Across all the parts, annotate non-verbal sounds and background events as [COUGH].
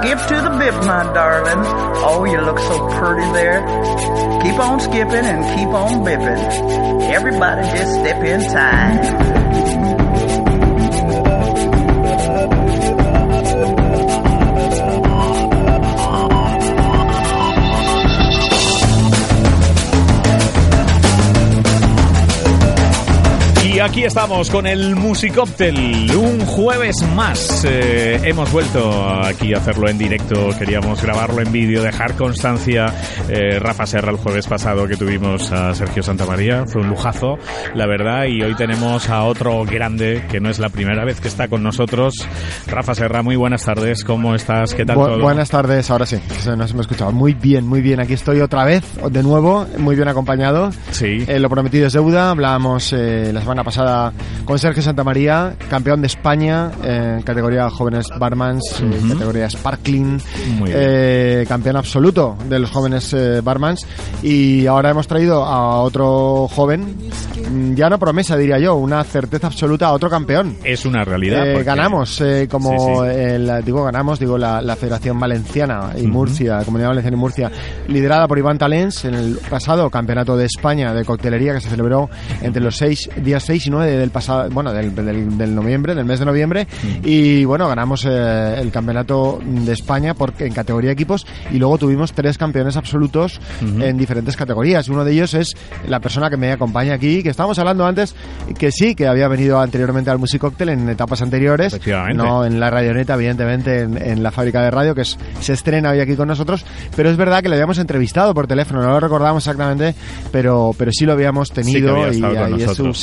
Skip to the bip, my darling. Oh, you look so pretty there. Keep on skipping and keep on bipping. Everybody just step in time. Y aquí estamos con el Musicóctel, un jueves más. Eh, hemos vuelto aquí a hacerlo en directo, queríamos grabarlo en vídeo, dejar constancia. Eh, Rafa Serra el jueves pasado que tuvimos a Sergio Santamaría, fue un lujazo, la verdad, y hoy tenemos a otro grande que no es la primera vez que está con nosotros. Rafa Serra, muy buenas tardes, ¿cómo estás? ¿Qué tal Bu- todo? Buenas tardes, ahora sí, que se nos hemos escuchado. Muy bien, muy bien, aquí estoy otra vez, de nuevo, muy bien acompañado. Sí. Eh, lo prometido es deuda, hablábamos eh, la semana pasada con Sergio Santamaría, campeón de España en categoría jóvenes barmans, eh, categoría sparkling, eh, campeón absoluto de los jóvenes eh, barmans y ahora hemos traído a otro joven, mm, ya no promesa diría yo, una certeza absoluta a otro campeón. Es una realidad. Eh, porque- ganamos, eh, como Sí, sí. el- digo ganamos, digo la, la Federación Valenciana y Murcia, Comunidad Valenciana y Murcia, liderada por Iván Talens en el pasado Campeonato de España de Coctelería que se celebró entre los seis, días 6 y 9 del pasado, bueno, del, del, del noviembre, del mes de noviembre, y bueno, ganamos eh, el Campeonato de España por, en categoría equipos y luego tuvimos tres campeones absolutos en diferentes categorías. Uno de ellos es la persona que me acompaña aquí, que estábamos hablando antes, que sí, que había venido anteriormente al Music Cocktail en etapas anteriores, no en la radioneta, evidentemente, en, en la fábrica de radio, que es- se estrena hoy aquí con nosotros, pero es verdad que lo habíamos entrevistado por teléfono, no lo recordamos exactamente, pero, pero sí lo habíamos Sí tenido había y, ahí es su nosotros.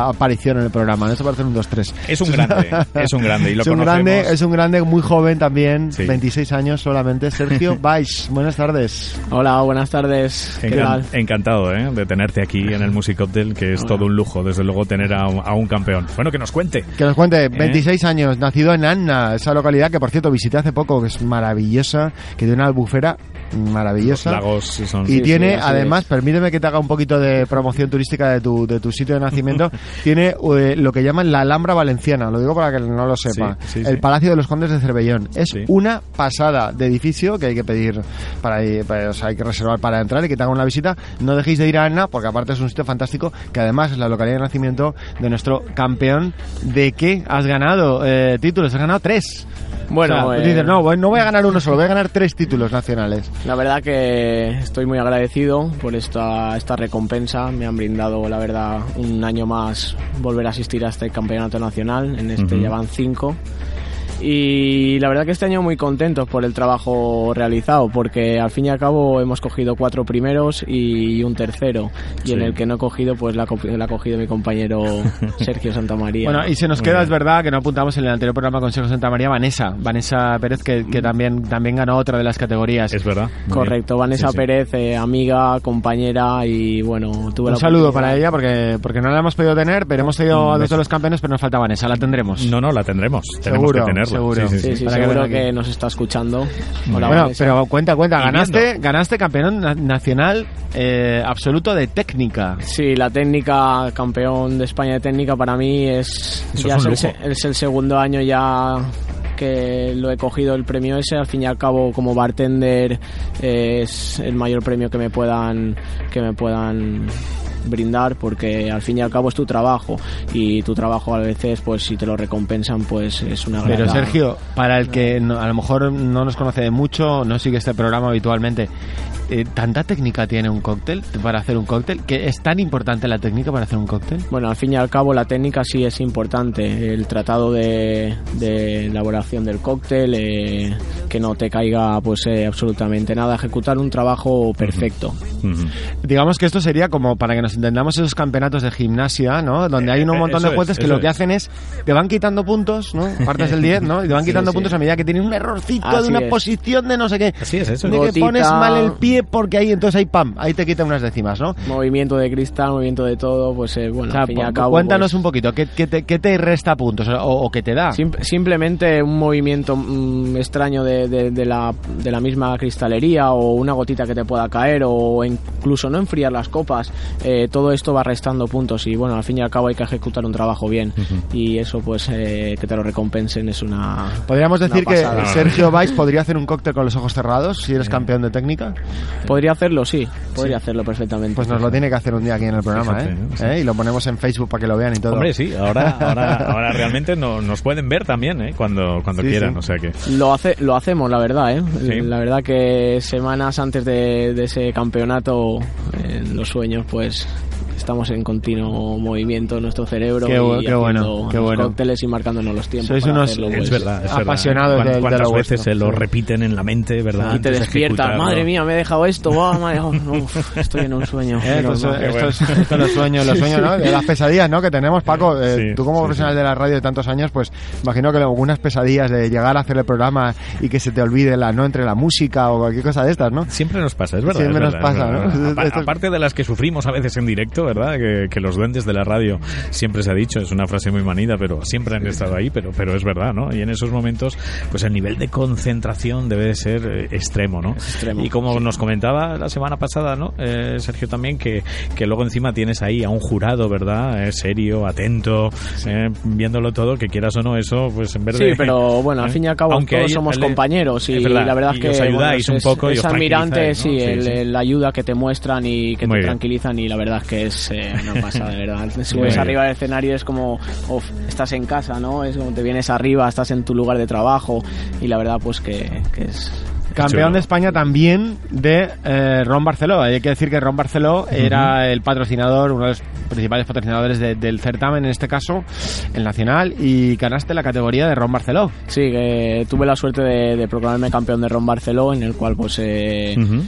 Aparición en el programa, no se parece un 2-3. Es un grande, [LAUGHS] es un grande y lo es un conocemos. grande, es un grande muy joven también, Sí. 26 años solamente. Sergio [LAUGHS] Vais, buenas tardes. Hola, buenas tardes. ¿Qué Encan- tal? Encantado ¿eh? de tenerte aquí en el Music Hotel, que es todo un lujo, desde luego, tener a un, a un campeón. Bueno, que nos cuente. Que nos cuente, 26 años, nacido en Anna, esa localidad que por cierto visité hace poco, que es maravillosa, que tiene una albufera maravillosa. Los lagos son... Y Sí, tiene, sí, además, es. permíteme que te haga un poquito de promoción turística de tu, de tu sitio de nacimiento, [LAUGHS] tiene eh, lo que llaman la Alhambra Valenciana, lo digo para que no lo sepa, Sí, sí, el. Palacio de los Condes de Cervellón. Es una pasada de edificio que hay que pedir, para, ir- para- o sea, hay que reservar para entrar y que te hagan una visita. No dejéis de ir a Anna, porque aparte es un sitio fantástico, que además es la localidad de nacimiento de nuestro campeón. ¿De qué has ganado eh, títulos? Has ganado tres. Bueno, O sea, eh, dices, no, voy- no voy a ganar uno solo, voy a ganar tres títulos nacionales. La verdad que estoy muy agradecido por esta, esta recompensa. Me han brindado, la verdad, un año más volver a asistir a este campeonato nacional. En este Ujú. ya van cinco. Y la verdad que este año muy contentos por el trabajo realizado, porque al fin y al cabo hemos cogido cuatro primeros y un tercero. Y Sí. en el que no he cogido, pues la ha, co- la ha cogido mi compañero [LAUGHS] Sergio Santamaría. Bueno, y se nos queda, es verdad, que no apuntamos en el anterior programa con Sergio Santa María, Vanessa. Vanessa Pérez, que, que también, también ganó otra de las categorías. Es verdad. muy Correcto, bien. Vanessa Sí, sí. Pérez, eh, amiga, compañera y bueno, tuve Un la saludo para ella porque, porque no la hemos podido tener, pero hemos tenido a dos de los campeones, pero nos falta Vanessa, la tendremos. No, no, la tendremos. Tenemos Seguro, que tenerla. Seguro. Sí, sí, Sí, sí. sí, Para que seguro que, aquí. nos está escuchando. Hola, Bueno, Vanessa. pero cuenta, cuenta, ganaste, ganaste campeón na- nacional eh, absoluto de técnica. Sí, la técnica, campeón de España de técnica para mí es, Eso ya es el, es segundo año ya que lo he cogido el premio ese. Al fin y al cabo, como bartender, es el mayor premio que me puedan que me puedan brindar porque al fin y al cabo es tu trabajo y tu trabajo a veces pues si te lo recompensan pues es una Pero grata- Sergio, para el que no- a lo mejor no nos conoce de mucho, no sigue este programa habitualmente, eh, ¿tanta técnica tiene un cóctel para hacer un cóctel? ¿Que es tan importante la técnica para hacer un cóctel? Bueno, al fin y al cabo la técnica sí es importante. El tratado de, de elaboración del cóctel, eh, que no te caiga pues eh, absolutamente nada. Ejecutar un trabajo perfecto. Digamos que esto sería como para que nos entendamos esos campeonatos de gimnasia, ¿no? Donde hay un Eh, montón eso de jueces es, que lo que es. hacen es te van quitando puntos, ¿no? Partes del 10, ¿no? Y te van Sí, quitando sí. puntos a medida que tienes un errorcito de Así una es. posición de no sé qué. Así es, eso De que Gotita. pones mal el pie porque ahí entonces ahí pam, ahí te quita unas décimas, ¿no? Movimiento de cristal, movimiento de todo, pues eh, bueno, O sea, al fin y al cabo, cuéntanos pues, un poquito, ¿qué, qué te, qué te resta puntos o, o qué te da? sim- simplemente un movimiento mm, extraño de, de- de la, de la misma cristalería o una gotita que te pueda caer o incluso no enfriar las copas, eh, todo esto va restando puntos y bueno, al fin y al cabo hay que ejecutar un trabajo bien y eso pues eh, que te lo recompensen es una... Podríamos una decir que. Sergio Valls podría hacer un cóctel con los ojos cerrados si eres campeón de técnica. Podría hacerlo, sí, podría hacerlo perfectamente. Pues nos lo tiene que hacer un día aquí en el programa, Fíjate, ¿eh? Sí. ¿Eh? Y lo ponemos en Facebook para que lo vean y todo. Hombre, sí, ahora, [LAUGHS] ahora, ahora realmente no- nos pueden ver también, ¿eh? Cuando, cuando Sí, quieran, sí. o sea que... Lo, hace, lo hacemos, la verdad, ¿eh? Sí. La verdad que semanas antes de, de ese campeonato, en los sueños, pues estamos en continuo movimiento en nuestro cerebro Qué bu- y qué bueno, qué bueno. cócteles y marcándonos los tiempos. Sois unos- hacerlo, Es pues. verdad, es verdad. apasionados ¿Cuán- de- de ¿Cuántas lo veces vuestro? se lo Sí. repiten en la mente, verdad? Y te de despiertas, madre mía, me he dejado esto, oh, madre, oh, uf, estoy en un sueño. Eh, los sueños, los sueños, ¿no? De las pesadillas, ¿no? Que tenemos, Paco. Eh, Sí, tú como sí, profesional sí. de la radio de tantos años, pues imagino que algunas pesadillas de llegar a hacer el programa y que se te olvide la no entre la música o cualquier cosa de estas, ¿no? Siempre nos pasa, es verdad. Siempre es nos verdad, pasa, verdad. ¿no? Aparte de las que sufrimos a veces en directo, ¿verdad? Que, que los duendes de la radio siempre se ha dicho, es una frase muy manida, pero siempre han estado ahí, pero, pero es verdad, ¿no? Y en esos momentos, pues el nivel de concentración debe de ser eh, extremo, ¿no? extremo, Y como nos comentaba la semana pasada, ¿no? Eh, Sergio también, que, que luego encima tienes ahí a un jurado, ¿verdad? Eh, serio, atento, eh, viéndolo todo, que quieras o no, eso, pues en vez Sí, de... pero bueno, al ¿eh? fin y al cabo Aunque todos hay- somos compañeros y verdad, la verdad y es que os ayudáis bueno, un es- poco y es os admirante, ¿no? sí, Sí, el- sí. el- la ayuda que te muestran y que Muy te bien. tranquilizan y la verdad es que es eh, una pasada, de verdad. [LAUGHS] Subes arriba del escenario es como uf, estás en casa, ¿no? Es como te vienes arriba, estás en tu lugar de trabajo y la verdad pues que, que es Campeón chulo. de España también de eh, Ron Barceló. Hay que decir que Ron Barceló era el patrocinador, uno de los principales patrocinadores de- del certamen, en este caso, el nacional, y ganaste la categoría de Ron Barceló. Sí, que tuve la suerte de, de proclamarme campeón de Ron Barceló, en el cual pues eh, Ujú.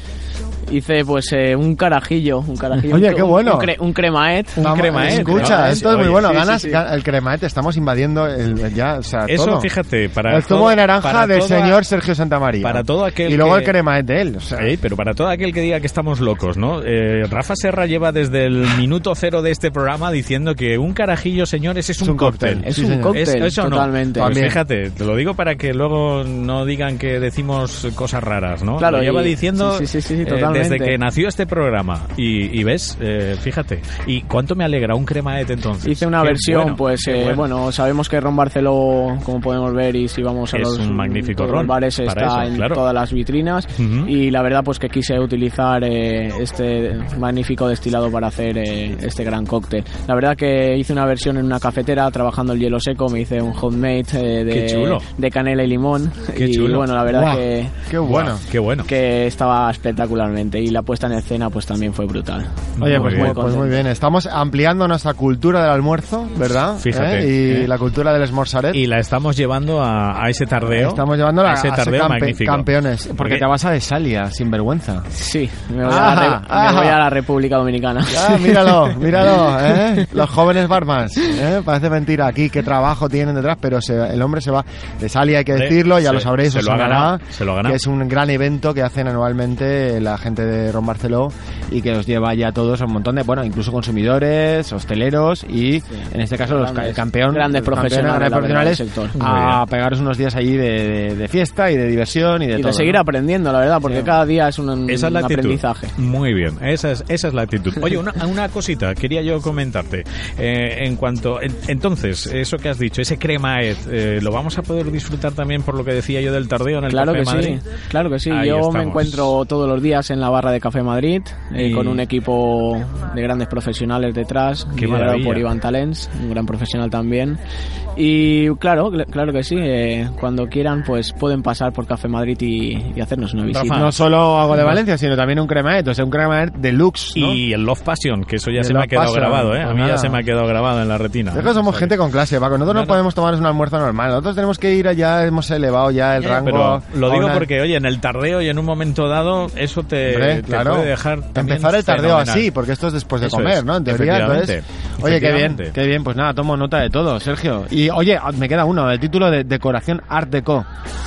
Hice pues eh, un carajillo, un carajillo, Oye, un- qué bueno. un, cre- un cremaet. Un Vamos, cremaet, Escucha, ¿no? esto es muy Oye, bueno. sí, Ganas sí, sí. ga- el cremaet, estamos invadiendo el, ya, o sea, Eso, todo. fíjate, para el zumo de naranja del toda- señor Sergio Santamaría. para todo aquel y luego que- el cremaet de él. O sea, Sí, pero para todo aquel que diga que estamos locos, ¿no? Eh, Rafa Serra lleva desde el minuto cero de este programa diciendo que un carajillo, señores, es un, un cóctel. cóctel. Es Sí, un señor. cóctel, ¿Es- eso no? totalmente. Pues También. fíjate, te lo digo para que luego no digan que decimos cosas raras, ¿no? Claro, lo lleva y- diciendo sí, sí, sí, sí, eh, totalmente. Desde que nació este programa. Y, y ves, eh, fíjate. ¿Y cuánto me alegra un cremaet entonces? Hice una Qué versión, bueno, pues qué eh, bueno. sabemos que Ron Barceló, como podemos ver, y si vamos a Es los, un magnífico ron bares, está eso, en claro. todas las vitrinas. Y la verdad, pues que quise utilizar eh, este magnífico destilado para hacer eh, este gran cóctel. La verdad que hice una versión en una cafetera trabajando el hielo seco, me hice un homemade eh, de, canela y limón. Qué y chulo. bueno, la verdad que qué bueno. Guau, qué bueno. que estaba espectacularmente y la puesta en escena pues también fue brutal. Oye, Muy pues bien. muy, pues muy bien. Estamos ampliando nuestra cultura del almuerzo, ¿verdad? Fíjate. ¿Eh? Y ¿Eh? la cultura del esmorzaret. Y la estamos llevando a, a ese tardeo. Estamos llevándola a a ese tardeo campe- magnífico. campeones. Porque, Porque- te vas a Desalia, sin vergüenza. Sí, me voy, Ajá, a, la Re- ajá. me voy a la República Dominicana. Ah, míralo, [LAUGHS] míralo, ¿eh? Los jóvenes barmas, ¿eh? Parece mentira aquí qué trabajo tienen detrás, pero se- el hombre se va. Desalia, hay que decirlo, ya se- lo sabréis, se lo ha ganado, se lo ha ganado. que es un gran evento que hacen anualmente la gente de Ron Barceló y que os lleva ya a todos a un montón de, bueno, incluso consumidores, hosteleros y, en este caso, los el campeón, grandes los campeones, profesionales, verdad, a pegaros unos días allí de, de- de fiesta y de diversión y de y todo. de seguir ¿no? aprendiendo, la verdad, porque Sí. cada día es un, Esa es la actitud. aprendizaje. Muy bien, esa es, esa es la actitud. Oye, una, una cosita quería yo comentarte. Eh, en cuanto. en- entonces, eso que has dicho, ese cremaet, eh, ¿lo vamos a poder disfrutar también por lo que decía yo del tardeo en el Claro Café que sí, claro que sí. Ahí Yo estamos. me encuentro todos los días en la barra de Café Madrid eh, Y- con un equipo de grandes profesionales detrás, Qué liderado maravilla. por Iván Talens, un gran profesional también. Y claro, cl- claro que sí. eh, cuando quieran, pues pueden pasar por Café Madrid y, y hacernos una visita. Rafa. No solo hago de Valencia, sino también un cremaet, o sea, un cremaet deluxe, ¿no? Y el Love Passion, que eso ya El se me ha quedado Passion, grabado, ¿eh? A pues mí ya nada. se me ha quedado grabado en la retina. Es que somos O sea que- gente con clase, Paco. Nosotros no, No, podemos tomar un almuerzo normal. Nosotros tenemos que ir allá, hemos elevado ya el rango. Pero lo digo una- porque, oye, en el tardeo y en un momento dado, eso te, Te claro. puede dejar también Empezar el tardeo fenomenal. así, porque esto es después de Eso comer, es, ¿no? En teoría, entonces. Oye, qué bien, qué bien. Pues nada, tomo nota de todo, Sergio. Y oye, me queda uno, el título de Decoración Art Deco.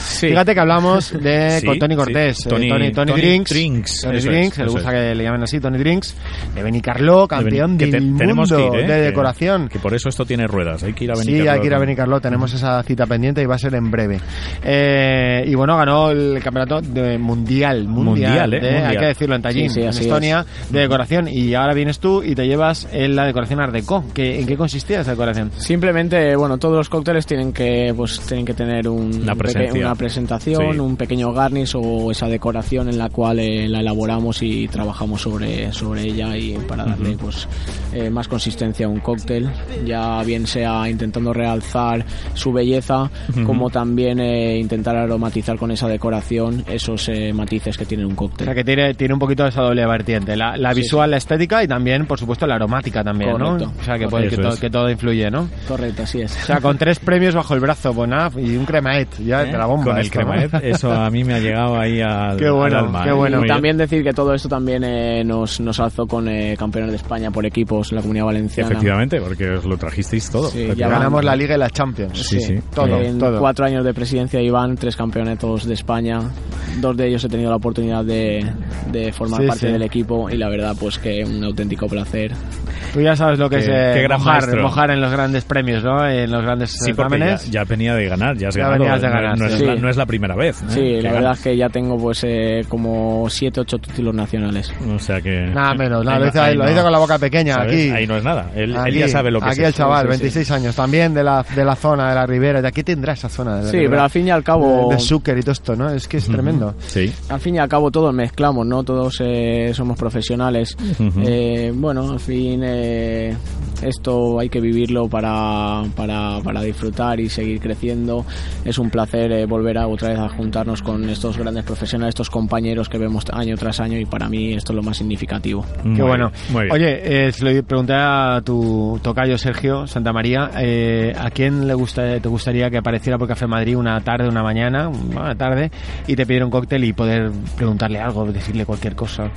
Sí. Fíjate que hablamos de [LAUGHS] Sí, con Tony sí. Cortés, eh, Tony- Tony, Drinks, Drinks, Tony eso Drinks, le gusta que le llamen así, Tony Drinks, de Benicarló, campeón del mundo que ir, ¿eh? de decoración. Que, por eso esto tiene ruedas. Hay que ir a Sí, Benicarló. hay que ir a Benicarló, tenemos esa cita pendiente y va a ser en breve. Eh, y bueno, ganó el campeonato de mundial, mundial, Mundial, ¿eh? de- Mundial. Hay que decirlo en Tallinn, Sí, sí, en Estonia, de decoración. Y ahora vienes tú y te llevas en la decoración Art Deco. ¿Qué- ¿En qué consistía esa decoración? Simplemente, bueno, todos los cócteles tienen que, pues, tienen que tener un, Una peque- una presentación, Sí. un pequeño garnish o esa decoración en la cual eh, la elaboramos y trabajamos sobre, sobre ella y para darle, pues, eh, más consistencia a un cóctel, ya bien sea intentando realzar su belleza, como también eh, intentar aromatizar con esa decoración esos eh, matices que tiene un O cóctel. sea, que tiene, tiene un poquito de esa doble vertiente. La, la Sí, visual, la estética y también, por supuesto, la aromática también, Correcto. ¿no? O sea, que, puede, que, todo, es. que todo influye, ¿no? Correcto, así es. O sea, con tres premios bajo el brazo, nada, y un cremaet, ya ¿Eh? de la bomba. Con el esto, ¿no? cremaet, eso a mí me ha llegado ahí al, [LAUGHS] Qué bueno, al alma. qué ¿eh? bueno. Muy Y también decir que todo esto también eh, nos, nos alzó con eh, campeones de España por equipos en la Comunidad Valenciana. Efectivamente, porque os lo trajisteis todo. Sí, ya. Ganamos la Liga y la Champions. Sí, sí. Todo, en todo. cuatro años de presidencia Iván, tres campeonatos de España. Dos de ellos he tenido la oportunidad de, de formar Sí, parte sí. del equipo y la verdad pues que un auténtico placer. Tú ya sabes lo que Qué- es eh, gran mojar, mojar en los grandes premios, ¿no? En los grandes Sí, porque ya, ya venía de ganar, ya has Ya ganado. de No- ganar, no, es sí. la, no es la primera vez. ¿eh? Sí, la verdad es que ya tengo pues eh, como siete, ocho títulos nacionales. O sea que... Nada menos, nada, Ahí lo no- dice, ahí lo no- dice con la boca pequeña, ¿sabes? aquí. Ahí no es nada. Él, él Aquí, ya sabe lo que Aquí es. el chaval, Sí, sí, sí. 26 años, también de la, de la zona, de la ribera. ¿De aquí tendrá esa zona? De la Sí, ribera? pero al fin y al cabo... De, de Zucker y todo esto, ¿no? Es que es tremendo. Sí. al fin y al cabo todos mezclamos, ¿no? Todos eh, somos profesionales. Eh, bueno, al fin eh, esto hay que vivirlo para, para, para disfrutar y seguir creciendo. Es un placer eh, volver a otra vez a juntarnos con estos grandes profesionales, estos compañeros que vemos año tras año y para mí esto es lo más significativo. Muy Qué bueno. Muy bien. Oye, eh, se lo pregunté a tu tocayo Sergio Santa María, eh, ¿a quién le gusta, te gustaría que apareciera por Café Madrid una tarde, una mañana, una tarde, y te pidiera un cóctel y poder preguntarle algo, decirle cualquier cosa?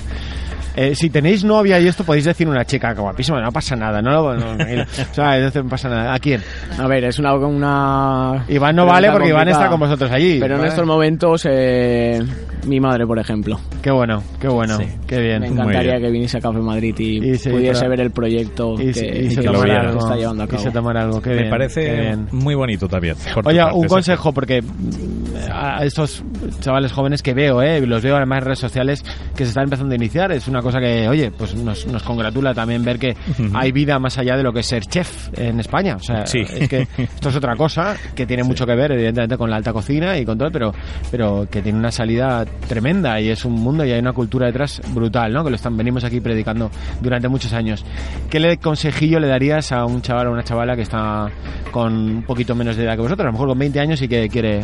Eh, si tenéis novia y esto, podéis decir una chica que guapísima, no pasa nada, no, lo- no, no, o sea, entonces no pasa nada. ¿A quién? A ver, es una... una Iván no vale porque Iván está con vosotros allí. Pero en estos momentos, eh, mi madre, por ejemplo. Qué bueno, qué bueno, Sí. qué bien. Me encantaría bien. que viniese a Café Madrid y, Y se- pudiese pero- ver el proyecto Y, que, se- y se que lo tomara viera. se algo. está llevando a Y cabo. se tomara algo, qué Me bien, qué parece bien. muy bonito también. Oye, un consejo, porque mm, a estos chavales jóvenes que veo, eh, los veo además en redes sociales que se están empezando a iniciar, es una cosa que, oye, pues nos, nos congratula también ver que hay vida más allá de lo que es ser chef en España. O sea, Sí. es que esto es otra cosa que tiene mucho que ver, evidentemente, con la alta cocina y con todo, pero, pero que tiene una salida tremenda y es un mundo y hay una cultura detrás brutal, ¿no? Que lo están, venimos aquí predicando durante muchos años. ¿Qué le consejillo le darías a un chaval o una chavala que está con un poquito menos de edad que vosotros, a lo mejor con 20 años y que quiere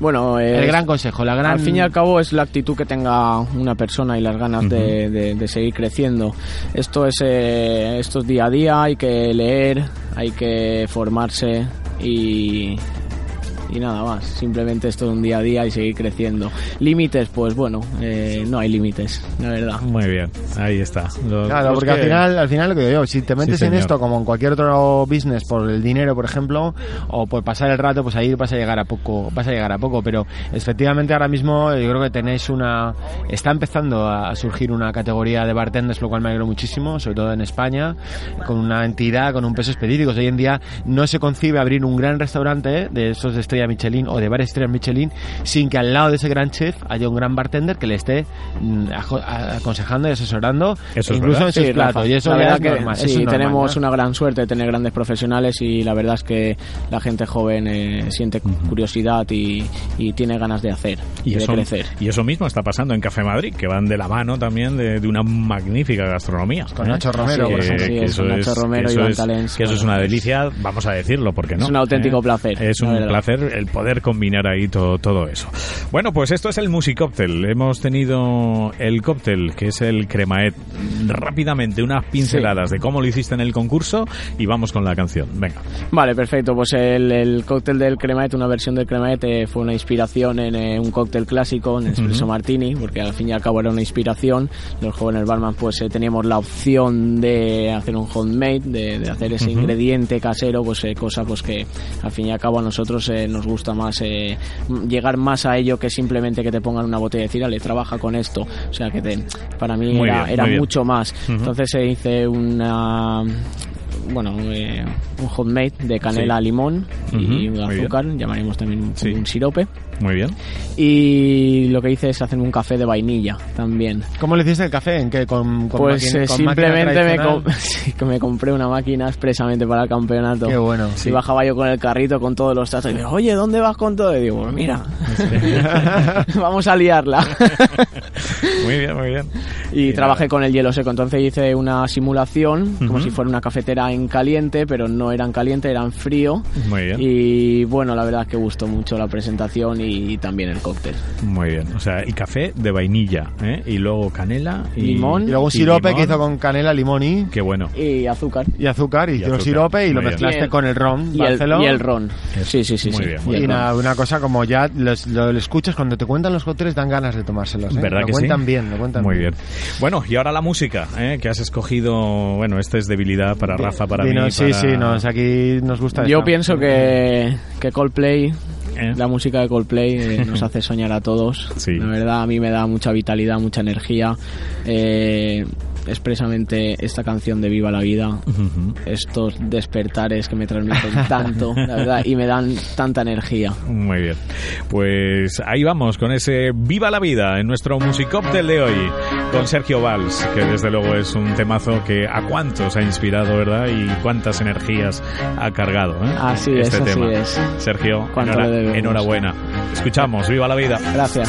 Bueno, es- el gran consejo, la gran al fin y al cabo es la actitud que tenga una persona y las ganas de, de- de seguir creciendo. Esto es, eh, esto es día a día, hay que leer, hay que formarse y, y nada más. Simplemente esto es un día a día y seguir creciendo. Límites, pues bueno, eh, no hay límites, la verdad. Muy bien, ahí está. Los- Claro, porque al que- final, al final lo que digo yo, si te metes en señor. esto como en cualquier otro business por el dinero, por ejemplo, o por pasar el rato, pues ahí vas a llegar a poco, vas a llegar a poco, pero efectivamente ahora mismo yo creo que tenéis una está empezando a surgir una categoría de bartenders, lo cual me alegro muchísimo, sobre todo en España, con una entidad, con un peso específico. Hoy en día no se concibe abrir un gran restaurante de esos de estrella Michelin o de varias estrellas Michelin sin que al lado de ese gran chef haya un gran bartender que le esté mm, aconsejando y asesorando Eso es incluso en sus Sí, platos Rafa, y eso la verdad es que normal, eso sí, es normal, tenemos ¿no? una gran suerte de tener grandes profesionales y la verdad es que la gente joven eh, siente curiosidad y, y tiene ganas de hacer y, Y de crecer. y eso mismo está pasando en Café Madrid, que van de la mano también de, de una magnífica gastronomía. Con ¿eh? Nacho Romero, Así por es, ejemplo. que es, eso con Nacho es- Romero que y eso Iván es- Talens, Que eso es una delicia, vamos a decirlo, porque no. Es un auténtico ¿eh? placer, Es un placer el poder combinar ahí todo, todo eso. Bueno, pues esto es el Musicóctel. Hemos tenido el cóctel, que es el Cremaet. Rápidamente, unas pinceladas de cómo lo hiciste en el concurso y vamos con la canción. Venga. Vale, perfecto. Pues el, el cóctel del Cremaet, una versión del Cremaet, eh, fue una inspiración en eh, un cóctel clásico, en Espresso Martini, porque al fin y al cabo era una inspiración. Los jóvenes barman pues eh, teníamos la opción de hacer un homemade, de, de hacer ese ingrediente casero, pues eh, cosa pues que al fin y al cabo a nosotros eh, nos gusta más eh, llegar más a ello que simplemente que te pongan una botella y decir, "Ale, trabaja con esto. O sea que te, para mí Muy era, bien, era mucho más. Entonces eh, hice una bueno, eh, un homemade de canela, Sí. limón y Ujú, muy bien. azúcar, llamaremos también un, Sí. un sirope. Muy bien. Y lo que hice es hacerme un café de vainilla también. ¿Cómo le hiciste el café? ¿En qué? ¿Con, con Pues máquina- eh, con simplemente me, com- [LAUGHS] sí, que me compré una máquina expresamente para el campeonato. Qué bueno. Y bajaba yo con el carrito con todos los tazos y me digo, oye, ¿dónde vas con todo? Y digo, pues mira, [LAUGHS] vamos a liarla. [LAUGHS] Muy bien, muy bien. y Y trabajé nada. con el hielo seco. Entonces hice una simulación, como Ujú. si fuera una cafetera en caliente, pero no era en caliente, era en frío. Muy bien. Y bueno, la verdad es que gustó mucho la presentación y, también el cóctel. Muy bien. O sea, el café de vainilla, ¿eh? Y luego canela y... Limón. Y luego un y sirope limón. que hizo con canela, limón y, Qué bueno. Y azúcar. y azúcar. Y, Y hicieron azúcar. sirope y lo bien. mezclaste Y el- con el ron Y el, y el ron. Sí, sí, sí. Muy sí. bien, Y muy Y ron. nada, una cosa como ya los- lo, lo escuchas cuando te cuentan los cócteles dan ganas de tomárselos. ¿eh? ¿Verdad lo que cuentan sí? bien, lo cuentan Muy bien. Bueno, y ahora la música, ¿eh? que has escogido. Bueno, esta es debilidad para Rafa, para Dino, mí. sí, para- sí, nos, aquí nos gusta Yo esta. pienso que, que Coldplay, ¿Eh? la música de Coldplay eh, [LAUGHS] nos hace soñar a todos. Sí. La verdad, a mí me da mucha vitalidad, mucha energía. Eh, expresamente esta canción de Viva la Vida, estos despertares que me transmiten tanto, [LAUGHS] la verdad, y me dan tanta energía. Muy bien. Pues ahí vamos con ese Viva la Vida en nuestro Musicóctel de hoy con Sergio Valls, que desde luego es un temazo que a cuántos ha inspirado, ¿verdad? Y cuántas energías ha cargado, ¿eh? Así este es, así tema. es. Sergio, enhora- enhorabuena. Escuchamos Viva la Vida. Gracias.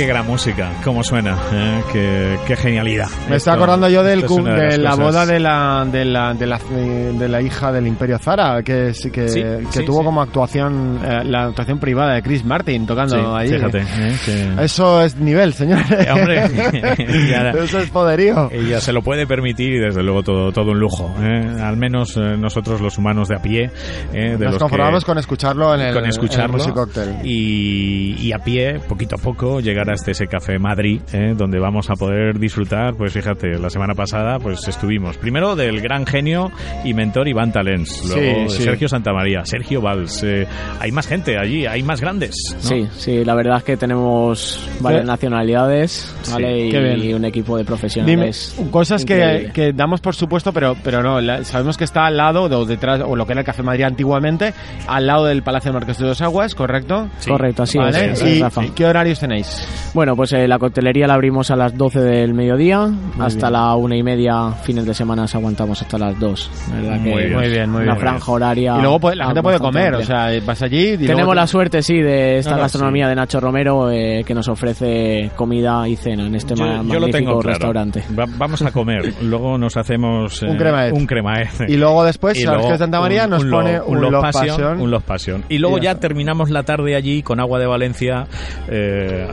Qué gran música, cómo suena, ¿eh? qué, qué genialidad. Me está Esto- acordando yo del esto es cu- una de, las la boda de la, de la, de la, de la hija del Imperio Zara, que, que, Sí, que sí, tuvo sí. como actuación, eh, la actuación privada de Chris Martin tocando Sí, ahí. fíjate. ¿eh? que- Eso es nivel, señor. Eh, hombre, [LAUGHS] ya- Eso es poderío. Ella se lo puede permitir y desde luego todo, todo un lujo. ¿eh? Al menos eh, nosotros los humanos de a pie. ¿eh? de Nos los conformamos que- con escucharlo en el, con escucharlo en el y, y a pie, poquito a poco, llegar hasta ese café Madrid, ¿eh? donde vamos a poder disfrutar, pues fíjate, la semana pasada pues estuvimos primero del gran genio y mentor Iván Talens, luego Sí, de sí. Sergio Santamaría, Sergio Valls, eh, hay más gente allí, hay más grandes. ¿no? Sí, sí, la verdad es que tenemos varias Sí. nacionalidades, ¿vale? y, bien. un equipo de Dime, profesionales. cosas que, que damos por supuesto, pero, pero no, la- sabemos que está al lado o detrás, o lo que era el Café Madrid antiguamente, al lado del Palacio de Marqués de dos Aguas, ¿correcto? Sí. Correcto, así Vale, es, ¿Y qué horarios tenéis? Bueno, pues eh, la coctelería la abrimos a las 12 del mediodía, hasta la una y media, fines de semana aguantamos hasta las 2. La verdad Muy que bien. Muy bien, muy una bien. franja horaria. Y luego puede- la gente puede comer, o sea, vas allí y Tenemos luego la te- suerte, sí, de esta No, no, gastronomía sí. de Nacho Romero eh, que nos ofrece comida y cena en este Yo, yo magnífico lo tengo claro. restaurante. Va- vamos a comer, [LAUGHS] luego nos hacemos eh, Un cremaet. un cremaet. Y luego después, Y luego que de Santa María, un- nos un pone lo- un, Love Passion, Passion. un Love Passion. Y luego Y ya ya terminamos la tarde allí con agua de Valencia eh,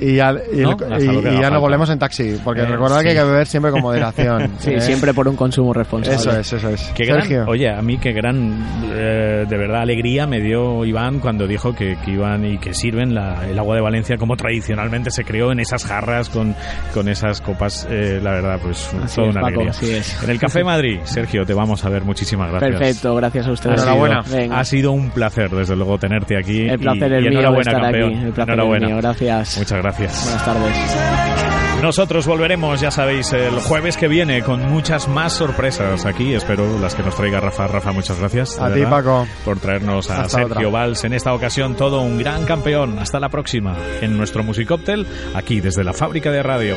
Y ya, y, ¿No? el- y- y ya nos volvemos en taxi, porque Eh, recordad que hay que beber siempre con moderación. [LAUGHS] Sí, ¿eh? siempre por un consumo responsable. Eso es, eso es. Qué gran, Sergio. oye, a mí qué gran, eh, de verdad, alegría me dio Iván cuando dijo que, que iban y que sirven la- el agua de Valencia como tradicionalmente se creó en esas jarras con, con esas copas. eh, la verdad, pues Así toda es, una Paco, alegría. así es. En el Café [LAUGHS] Madrid, Sergio, te vamos a ver. Muchísimas gracias. Perfecto, gracias a ustedes. Enhorabuena. Ha sido un placer, desde luego, tenerte aquí. El placer y, es y mío enhorabuena, estar campeón. aquí. El placer enhorabuena. es mío, gracias. Muchas gracias. Buenas tardes. Nosotros volveremos, ya sabéis, el jueves que viene con muchas más sorpresas aquí. Espero las que nos traiga Rafa. Rafa, muchas gracias. A ti, verdad, Paco. Por traernos a Hasta Sergio otra. Valls. En esta ocasión, todo un gran campeón. Hasta la próxima en nuestro Musicóptel, aquí desde la fábrica de radio.